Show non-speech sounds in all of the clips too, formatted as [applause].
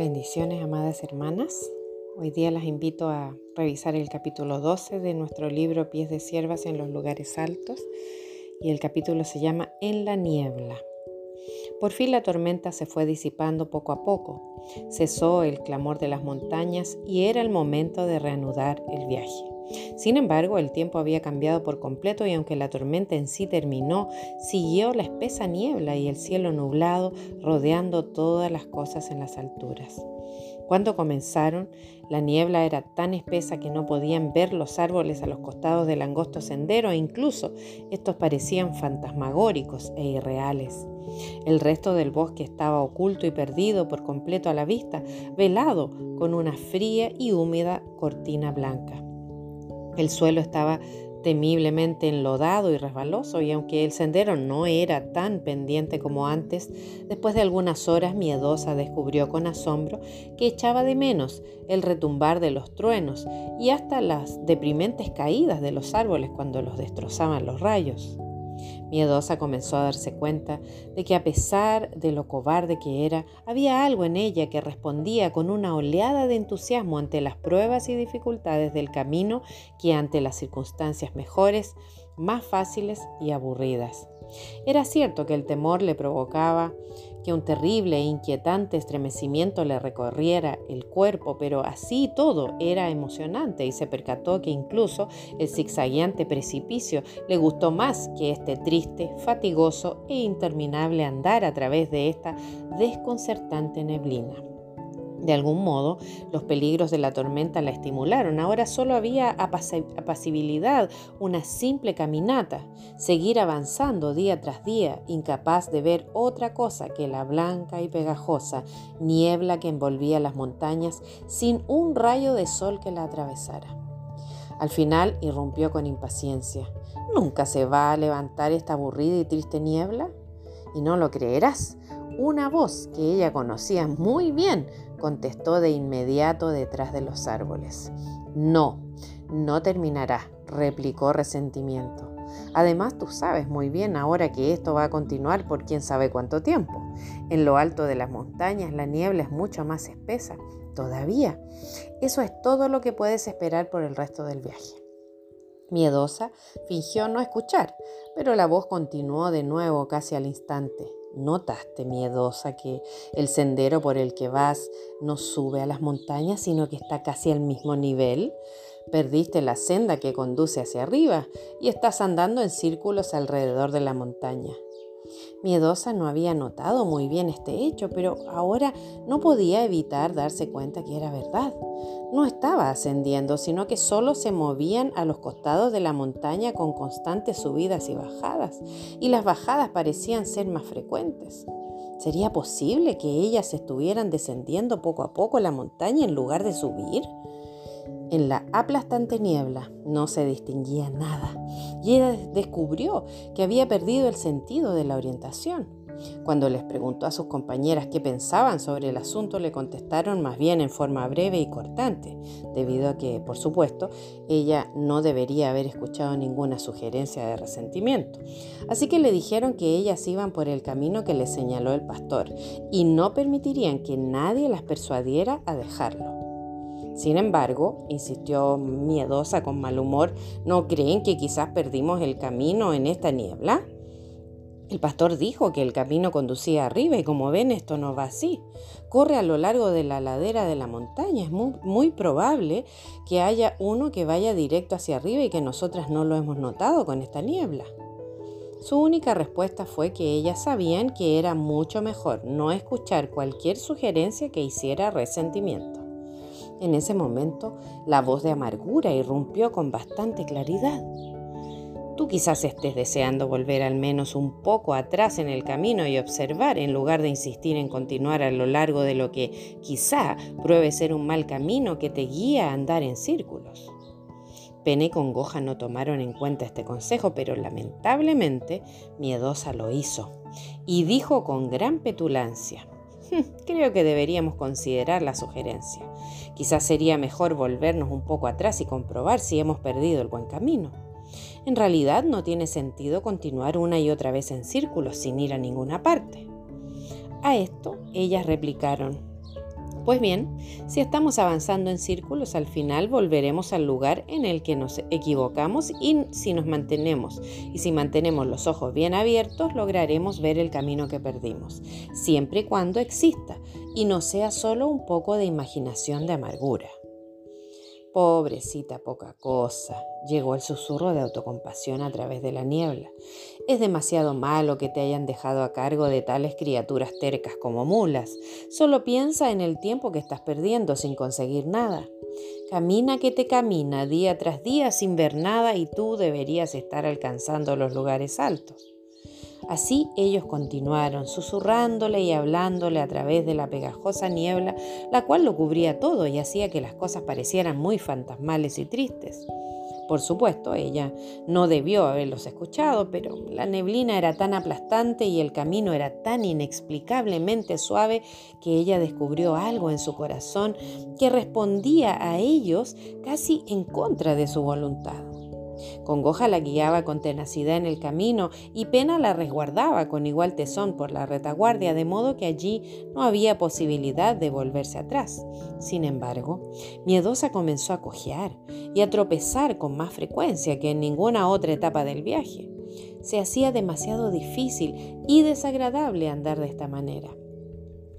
Bendiciones, amadas hermanas. Hoy día las invito a revisar el capítulo 12 de nuestro libro Pies de Siervas en los lugares altos y el capítulo se llama En la niebla. Por fin la tormenta se fue disipando poco a poco, cesó el clamor de las montañas y era el momento de reanudar el viaje. Sin embargo, el tiempo había cambiado por completo y aunque la tormenta en sí terminó, siguió la espesa niebla y el cielo nublado rodeando todas las cosas en las alturas. Cuando comenzaron, la niebla era tan espesa que no podían ver los árboles a los costados del angosto sendero e incluso estos parecían fantasmagóricos e irreales. El resto del bosque estaba oculto y perdido por completo a la vista, velado con una fría y húmeda cortina blanca. El suelo estaba temiblemente enlodado y resbaloso, y aunque el sendero no era tan pendiente como antes, después de algunas horas miedosa descubrió con asombro que echaba de menos el retumbar de los truenos y hasta las deprimentes caídas de los árboles cuando los destrozaban los rayos. Miedosa comenzó a darse cuenta de que a pesar de lo cobarde que era, había algo en ella que respondía con una oleada de entusiasmo ante las pruebas y dificultades del camino que ante las circunstancias mejores, más fáciles y aburridas. Era cierto que el temor le provocaba que un terrible e inquietante estremecimiento le recorriera el cuerpo, pero así todo era emocionante y se percató que incluso el zigzagueante precipicio le gustó más que este triste, fatigoso e interminable andar a través de esta desconcertante neblina. De algún modo, los peligros de la tormenta la estimularon. Ahora solo había apacibilidad, una simple caminata, seguir avanzando día tras día, incapaz de ver otra cosa que la blanca y pegajosa niebla que envolvía las montañas sin un rayo de sol que la atravesara. Al final irrumpió con impaciencia. ¿Nunca se va a levantar esta aburrida y triste niebla? Y no lo creerás. Una voz que ella conocía muy bien contestó de inmediato detrás de los árboles. No, no terminará, replicó resentimiento. Además, tú sabes muy bien ahora que esto va a continuar por quién sabe cuánto tiempo. En lo alto de las montañas la niebla es mucho más espesa. Todavía. Eso es todo lo que puedes esperar por el resto del viaje. Miedosa, fingió no escuchar, pero la voz continuó de nuevo casi al instante. ¿Notaste, miedosa, que el sendero por el que vas no sube a las montañas, sino que está casi al mismo nivel? Perdiste la senda que conduce hacia arriba y estás andando en círculos alrededor de la montaña. Miedosa no había notado muy bien este hecho, pero ahora no podía evitar darse cuenta que era verdad. No estaba ascendiendo, sino que solo se movían a los costados de la montaña con constantes subidas y bajadas, y las bajadas parecían ser más frecuentes. ¿Sería posible que ellas estuvieran descendiendo poco a poco la montaña en lugar de subir? En la aplastante niebla no se distinguía nada y ella descubrió que había perdido el sentido de la orientación. Cuando les preguntó a sus compañeras qué pensaban sobre el asunto, le contestaron más bien en forma breve y cortante, debido a que, por supuesto, ella no debería haber escuchado ninguna sugerencia de resentimiento. Así que le dijeron que ellas iban por el camino que les señaló el pastor y no permitirían que nadie las persuadiera a dejarlo. Sin embargo, insistió miedosa con mal humor, ¿no creen que quizás perdimos el camino en esta niebla? El pastor dijo que el camino conducía arriba y como ven esto no va así. Corre a lo largo de la ladera de la montaña. Es muy, probable que haya uno que vaya directo hacia arriba y que nosotras no lo hemos notado con esta niebla. Su única respuesta fue que ellas sabían que era mucho mejor no escuchar cualquier sugerencia que hiciera resentimiento. En ese momento, la voz de amargura irrumpió con bastante claridad. Tú quizás estés deseando volver al menos un poco atrás en el camino y observar en lugar de insistir en continuar a lo largo de lo que quizá pruebe ser un mal camino que te guía a andar en círculos. Pene y Congoja no tomaron en cuenta este consejo, pero lamentablemente Miedosa lo hizo y dijo con gran petulancia, Creo que deberíamos considerar la sugerencia. Quizás sería mejor volvernos un poco atrás y comprobar si hemos perdido el buen camino. En realidad no tiene sentido continuar una y otra vez en círculos sin ir a ninguna parte. A esto ellas replicaron, Pues bien, si estamos avanzando en círculos, al final volveremos al lugar en el que nos equivocamos y si nos mantenemos y si mantenemos los ojos bien abiertos, lograremos ver el camino que perdimos, siempre y cuando exista y no sea solo un poco de imaginación de amargura. Pobrecita poca cosa, llegó el susurro de autocompasión a través de la niebla. Es demasiado malo que te hayan dejado a cargo de tales criaturas tercas como mulas. Solo piensa en el tiempo que estás perdiendo sin conseguir nada. Camina que te camina día tras día sin ver nada y tú deberías estar alcanzando los lugares altos. Así ellos continuaron, susurrándole y hablándole a través de la pegajosa niebla, la cual lo cubría todo y hacía que las cosas parecieran muy fantasmales y tristes. Por supuesto, ella no debió haberlos escuchado, pero la neblina era tan aplastante y el camino era tan inexplicablemente suave que ella descubrió algo en su corazón que respondía a ellos casi en contra de su voluntad. Congoja la guiaba con tenacidad en el camino y Pena la resguardaba con igual tesón por la retaguardia, de modo que allí no había posibilidad de volverse atrás. Sin embargo, Miedosa comenzó a cojear y a tropezar con más frecuencia que en ninguna otra etapa del viaje. Se hacía demasiado difícil y desagradable andar de esta manera.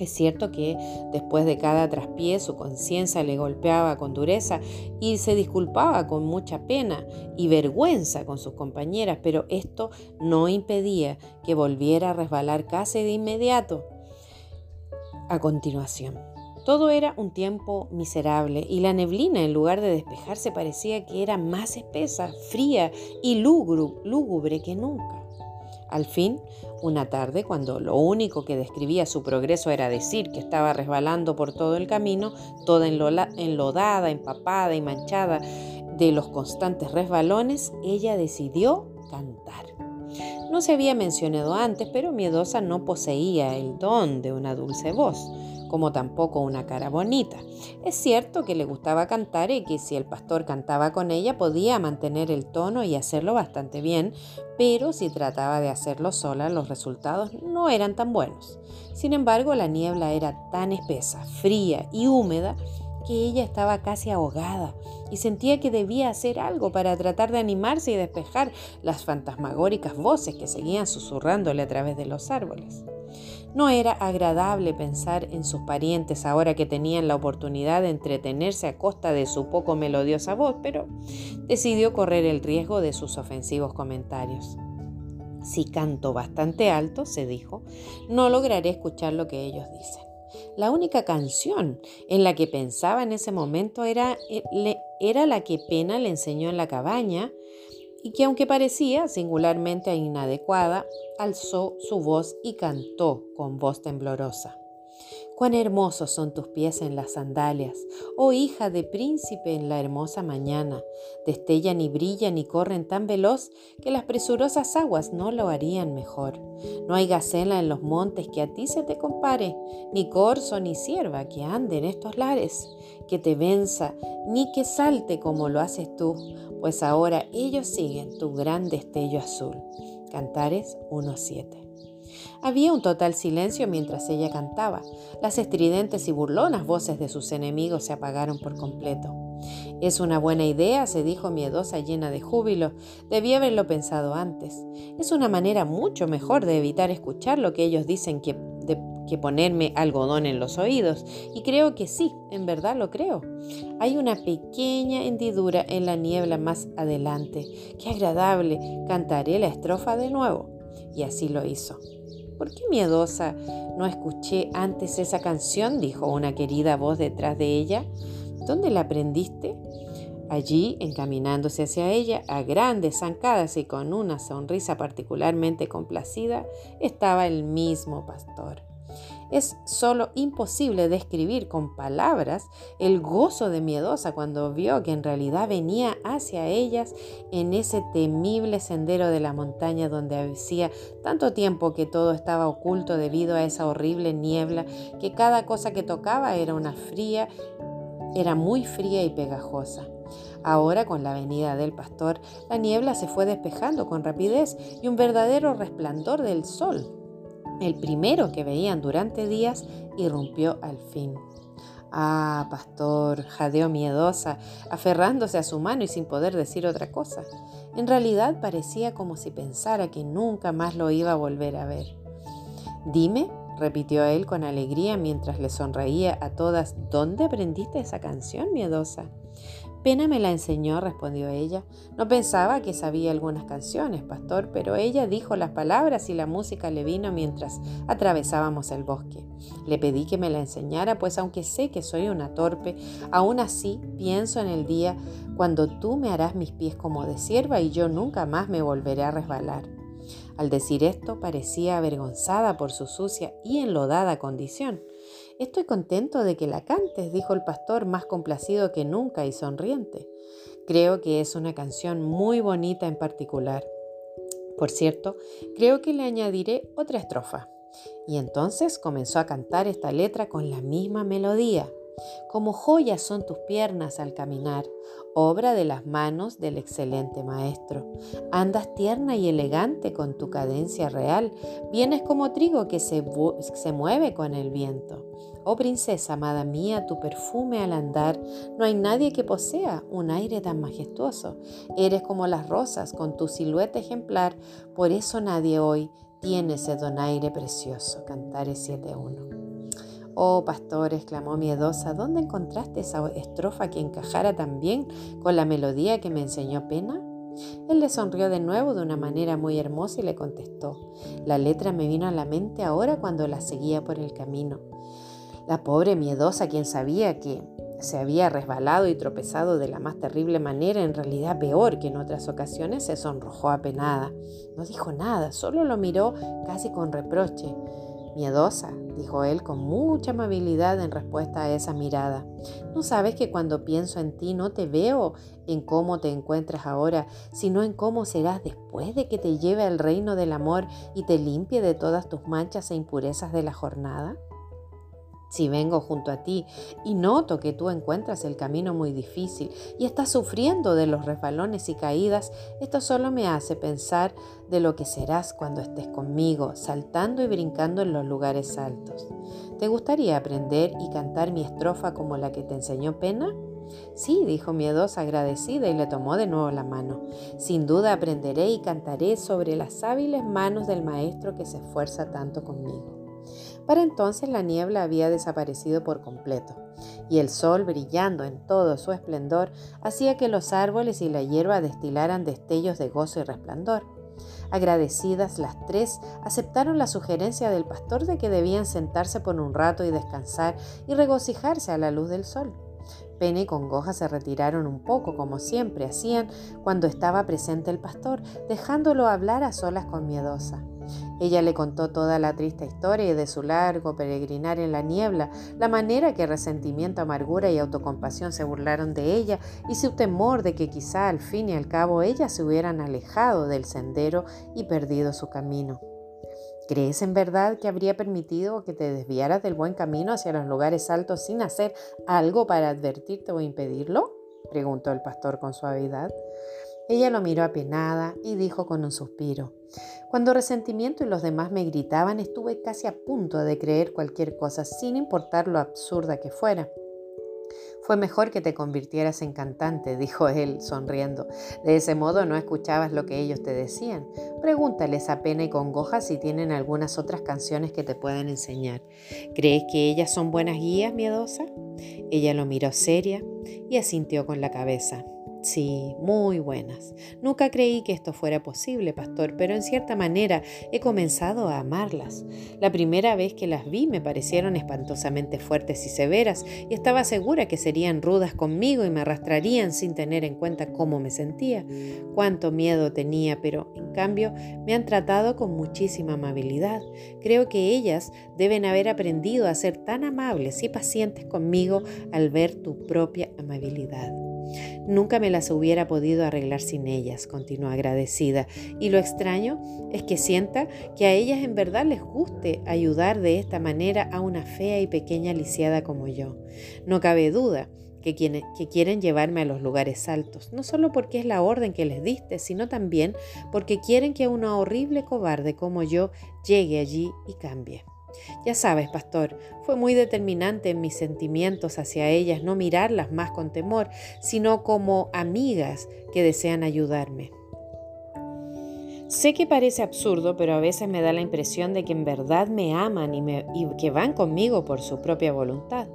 Es cierto que después de cada traspié su conciencia le golpeaba con dureza y se disculpaba con mucha pena y vergüenza con sus compañeras, pero esto no impedía que volviera a resbalar casi de inmediato. A continuación, todo era un tiempo miserable y la neblina en lugar de despejarse parecía que era más espesa, fría y lúgubre que nunca. Al fin, una tarde, cuando lo único que describía su progreso era decir que estaba resbalando por todo el camino, toda enlodada, empapada y manchada de los constantes resbalones, ella decidió cantar. No se había mencionado antes, pero Miedosa no poseía el don de una dulce voz como tampoco una cara bonita. Es cierto que le gustaba cantar y que si el pastor cantaba con ella podía mantener el tono y hacerlo bastante bien, pero si trataba de hacerlo sola los resultados no eran tan buenos. Sin embargo, la niebla era tan espesa, fría y húmeda que ella estaba casi ahogada y sentía que debía hacer algo para tratar de animarse y despejar las fantasmagóricas voces que seguían susurrándole a través de los árboles. No era agradable pensar en sus parientes ahora que tenían la oportunidad de entretenerse a costa de su poco melodiosa voz, pero decidió correr el riesgo de sus ofensivos comentarios. Si canto bastante alto, se dijo, no lograré escuchar lo que ellos dicen. La única canción en la que pensaba en ese momento era, eh, era la que Pena le enseñó en la cabaña y que aunque parecía singularmente inadecuada, alzó su voz y cantó con voz temblorosa. Cuán hermosos son tus pies en las sandalias, oh hija de príncipe en la hermosa mañana. Destellan y brillan y corren tan veloz que las presurosas aguas no lo harían mejor. No hay gacela en los montes que a ti se te compare, ni corzo ni cierva que ande en estos lares, que te venza, ni que salte como lo haces tú, pues ahora ellos siguen tu gran destello azul. Cantares 1.7. Había un total silencio mientras ella cantaba. Las estridentes y burlonas voces de sus enemigos se apagaron por completo. Es una buena idea, se dijo miedosa llena de júbilo. Debí haberlo pensado antes. Es una manera mucho mejor de evitar escuchar lo que ellos dicen que, que ponerme algodón en los oídos. Y creo que sí, en verdad lo creo. Hay una pequeña hendidura en la niebla más adelante. Qué agradable. Cantaré la estrofa de nuevo. Y así lo hizo. ¿Por qué miedosa no escuché antes esa canción? dijo una querida voz detrás de ella. ¿Dónde la aprendiste? Allí, encaminándose hacia ella, a grandes zancadas y con una sonrisa particularmente complacida, estaba el mismo pastor. Es solo imposible describir con palabras el gozo de Miedosa cuando vio que en realidad venía hacia ellas en ese temible sendero de la montaña donde hacía tanto tiempo que todo estaba oculto debido a esa horrible niebla, que cada cosa que tocaba era una fría, era muy fría y pegajosa. Ahora, con la venida del pastor, la niebla se fue despejando con rapidez y un verdadero resplandor del sol el primero que veían durante días irrumpió al fin. Ah, pastor, jadeó miedosa, aferrándose a su mano y sin poder decir otra cosa. En realidad parecía como si pensara que nunca más lo iba a volver a ver. Dime, repitió él con alegría mientras le sonreía a todas, ¿dónde aprendiste esa canción miedosa? Pena me la enseñó, respondió ella. No pensaba que sabía algunas canciones, pastor, pero ella dijo las palabras y la música le vino mientras atravesábamos el bosque. Le pedí que me la enseñara, pues aunque sé que soy una torpe, aún así pienso en el día cuando tú me harás mis pies como de sierva y yo nunca más me volveré a resbalar. Al decir esto parecía avergonzada por su sucia y enlodada condición. Estoy contento de que la cantes, dijo el pastor, más complacido que nunca y sonriente. Creo que es una canción muy bonita en particular. Por cierto, creo que le añadiré otra estrofa. Y entonces comenzó a cantar esta letra con la misma melodía. Como joyas son tus piernas al caminar, obra de las manos del excelente maestro. Andas tierna y elegante con tu cadencia real, vienes como trigo que se, se, mueve con el viento. Oh princesa, amada mía, tu perfume al andar, no hay nadie que posea un aire tan majestuoso. Eres como las rosas con tu silueta ejemplar, por eso nadie hoy tiene ese donaire precioso. Cantares 7.1. Oh, pastor, exclamó miedosa, ¿dónde encontraste esa estrofa que encajara tan bien con la melodía que me enseñó Pena? Él le sonrió de nuevo de una manera muy hermosa y le contestó. La letra me vino a la mente ahora cuando la seguía por el camino. La pobre miedosa, quien sabía que se había resbalado y tropezado de la más terrible manera, en realidad peor que en otras ocasiones, se sonrojó apenada. No dijo nada, solo lo miró casi con reproche. Miedosa, dijo él con mucha amabilidad en respuesta a esa mirada. ¿No sabes que cuando pienso en ti no te veo en cómo te encuentras ahora, sino en cómo serás después de que te lleve al reino del amor y te limpie de todas tus manchas e impurezas de la jornada? Si vengo junto a ti y noto que tú encuentras el camino muy difícil y estás sufriendo de los resbalones y caídas, esto solo me hace pensar de lo que serás cuando estés conmigo, saltando y brincando en los lugares altos. ¿Te gustaría aprender y cantar mi estrofa como la que te enseñó Pena? Sí, dijo miedosa, agradecida, y le tomó de nuevo la mano. Sin duda aprenderé y cantaré sobre las hábiles manos del maestro que se esfuerza tanto conmigo. Para entonces la niebla había desaparecido por completo, y el sol, brillando en todo su esplendor, hacía que los árboles y la hierba destilaran destellos de gozo y resplandor. Agradecidas las tres, aceptaron la sugerencia del pastor de que debían sentarse por un rato y descansar y regocijarse a la luz del sol. Pena y Congoja se retiraron un poco, como siempre hacían cuando estaba presente el pastor, dejándolo hablar a solas con Miedosa. Ella le contó toda la triste historia de su largo peregrinar en la niebla, la manera que resentimiento, amargura y autocompasión se burlaron de ella y su temor de que quizá al fin y al cabo ellas se hubieran alejado del sendero y perdido su camino. ¿Crees en verdad que habría permitido que te desviaras del buen camino hacia los lugares altos sin hacer algo para advertirte o impedirlo? preguntó el pastor con suavidad. Ella lo miró apenada y dijo con un suspiro, Cuando resentimiento y los demás me gritaban, estuve casi a punto de creer cualquier cosa, sin importar lo absurda que fuera. Fue mejor que te convirtieras en cantante, dijo él, sonriendo. De ese modo no escuchabas lo que ellos te decían. Pregúntales a pena y congoja si tienen algunas otras canciones que te puedan enseñar. ¿Crees que ellas son buenas guías, miedosa? Ella lo miró seria y asintió con la cabeza. Sí, muy buenas. Nunca creí que esto fuera posible, pastor, pero en cierta manera he comenzado a amarlas. La primera vez que las vi me parecieron espantosamente fuertes y severas y estaba segura que serían rudas conmigo y me arrastrarían sin tener en cuenta cómo me sentía, cuánto miedo tenía, pero en cambio me han tratado con muchísima amabilidad. Creo que ellas deben haber aprendido a ser tan amables y pacientes conmigo al ver tu propia amabilidad. Nunca me las hubiera podido arreglar sin ellas, continuó agradecida. Y lo extraño es que sienta que a ellas en verdad les guste ayudar de esta manera a una fea y pequeña lisiada como yo. No cabe duda que, quieren llevarme a los lugares altos, no solo porque es la orden que les diste, sino también porque quieren que una horrible cobarde como yo llegue allí y cambie. Ya sabes, pastor, fue muy determinante en mis sentimientos hacia ellas no mirarlas más con temor, sino como amigas que desean ayudarme. Sé que parece absurdo, pero a veces me da la impresión de que en verdad me aman y, que van conmigo por su propia voluntad.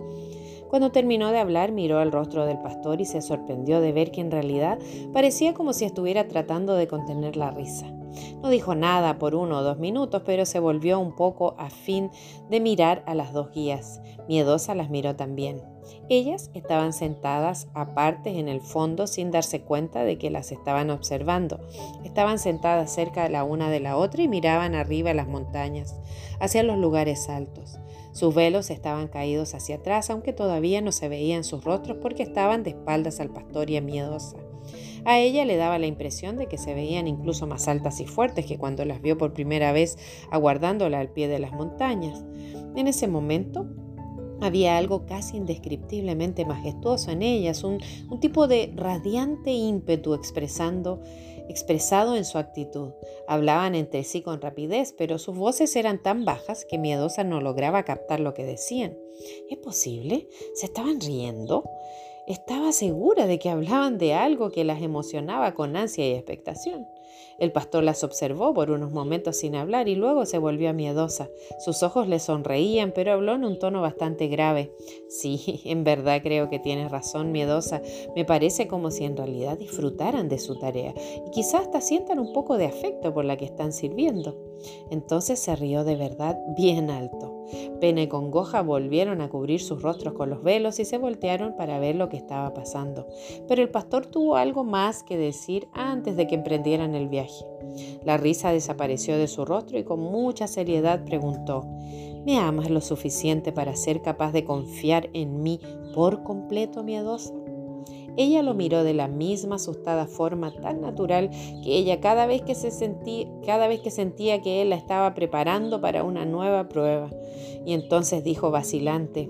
Cuando terminó de hablar, miró al rostro del pastor y se sorprendió de ver que en realidad parecía como si estuviera tratando de contener la risa. No dijo nada por uno o dos minutos, pero se volvió un poco a fin de mirar a las dos guías. Miedosa las miró también. Ellas estaban sentadas aparte en el fondo sin darse cuenta de que las estaban observando. Estaban sentadas cerca la una de la otra y miraban arriba las montañas, hacia los lugares altos. Sus velos estaban caídos hacia atrás, aunque todavía no se veían sus rostros porque estaban de espaldas al pastor y a miedosa. A ella le daba la impresión de que se veían incluso más altas y fuertes que cuando las vio por primera vez aguardándola al pie de las montañas. En ese momento había algo casi indescriptiblemente majestuoso en ellas, un, tipo de radiante ímpetu expresado en su actitud. Hablaban entre sí con rapidez, pero sus voces eran tan bajas que Miedosa no lograba captar lo que decían. ¿Es posible? ¿Se estaban riendo? Estaba segura de que hablaban de algo que las emocionaba con ansia y expectación. El pastor las observó por unos momentos sin hablar y luego se volvió miedosa. Sus ojos le sonreían, pero habló en un tono bastante grave. Sí, [laughs] en verdad creo que tienes razón, miedosa. Me parece como si en realidad disfrutaran de su tarea y quizás hasta sientan un poco de afecto por la que están sirviendo. Entonces se rió de verdad bien alto. Pena y congoja volvieron a cubrir sus rostros con los velos y se voltearon para ver lo que estaba pasando. Pero el pastor tuvo algo más que decir antes de que emprendieran el viaje. La risa desapareció de su rostro y con mucha seriedad preguntó, ¿Me amas lo suficiente para ser capaz de confiar en mí por completo, miedosa? Ella lo miró de la misma asustada forma tan natural que ella cada vez que se sentía, cada vez que sentía que él la estaba preparando para una nueva prueba. Y entonces dijo vacilante: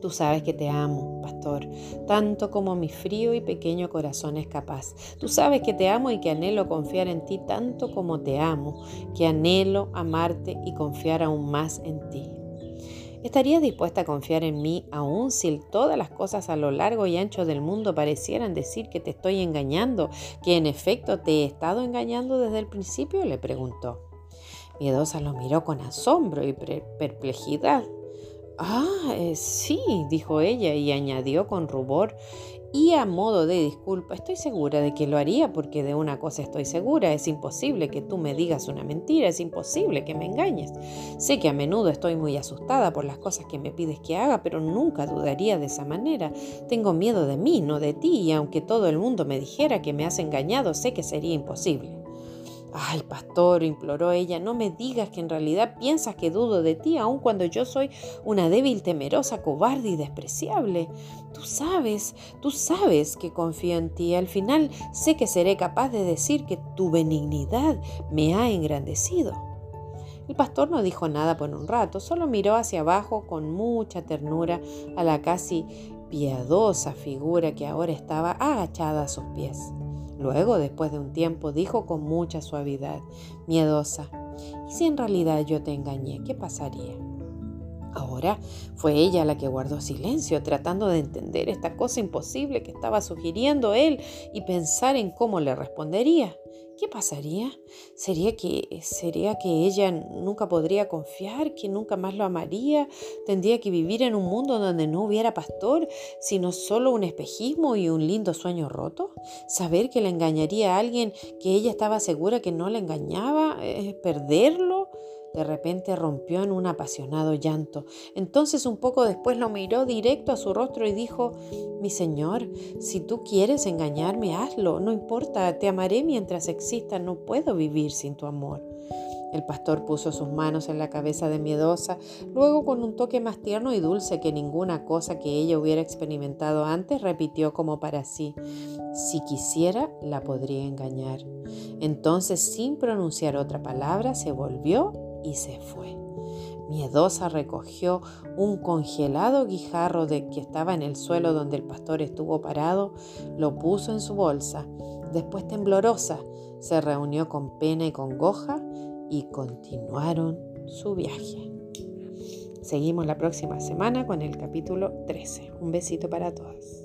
Tú sabes que te amo, pastor, tanto como mi frío y pequeño corazón es capaz. Tú sabes que te amo y que anhelo confiar en ti tanto como te amo, que anhelo amarte y confiar aún más en ti. ¿Estarías dispuesta a confiar en mí aun si todas las cosas a lo largo y ancho del mundo parecieran decir que te estoy engañando, que en efecto te he estado engañando desde el principio? le preguntó. Miedosa lo miró con asombro y perplejidad. Ah, eh, sí, dijo ella y añadió con rubor y a modo de disculpa, estoy segura de que lo haría porque de una cosa estoy segura, es imposible que tú me digas una mentira, es imposible que me engañes. Sé que a menudo estoy muy asustada por las cosas que me pides que haga, pero nunca dudaría de esa manera. Tengo miedo de mí, no de ti, y aunque todo el mundo me dijera que me has engañado, sé que sería imposible. Ay, pastor, imploró ella, no me digas que en realidad piensas que dudo de ti, aun cuando yo soy una débil, temerosa, cobarde y despreciable. Tú sabes, tú sabes que confío en ti. Al final sé que seré capaz de decir que tu benignidad me ha engrandecido. El pastor no dijo nada por un rato, solo miró hacia abajo con mucha ternura a la casi piadosa figura que ahora estaba agachada a sus pies. Luego, después de un tiempo, dijo con mucha suavidad, miedosa, ¿y si en realidad yo te engañé? ¿Qué pasaría? Ahora fue ella la que guardó silencio, tratando de entender esta cosa imposible que estaba sugiriendo él y pensar en cómo le respondería. ¿Qué pasaría? ¿Sería que, ¿Sería que ella nunca podría confiar, que nunca más lo amaría? ¿Tendría que vivir en un mundo donde no hubiera pastor, sino solo un espejismo y un lindo sueño roto? ¿Saber que le engañaría a alguien que ella estaba segura que no le engañaba? ¿Perderlo? De repente rompió en un apasionado llanto. Entonces un poco después lo miró directo a su rostro y dijo, Mi Señor, si tú quieres engañarme, hazlo. No importa, te amaré mientras exista. No puedo vivir sin tu amor. El pastor puso sus manos en la cabeza de Miedosa, luego con un toque más tierno y dulce que ninguna cosa que ella hubiera experimentado antes, repitió como para sí, si quisiera, la podría engañar. Entonces, sin pronunciar otra palabra, se volvió y se fue. Miedosa recogió un congelado guijarro de que estaba en el suelo donde el pastor estuvo parado, lo puso en su bolsa. Después temblorosa se reunió con pena y congoja y continuaron su viaje. Seguimos la próxima semana con el capítulo 13. Un besito para todas.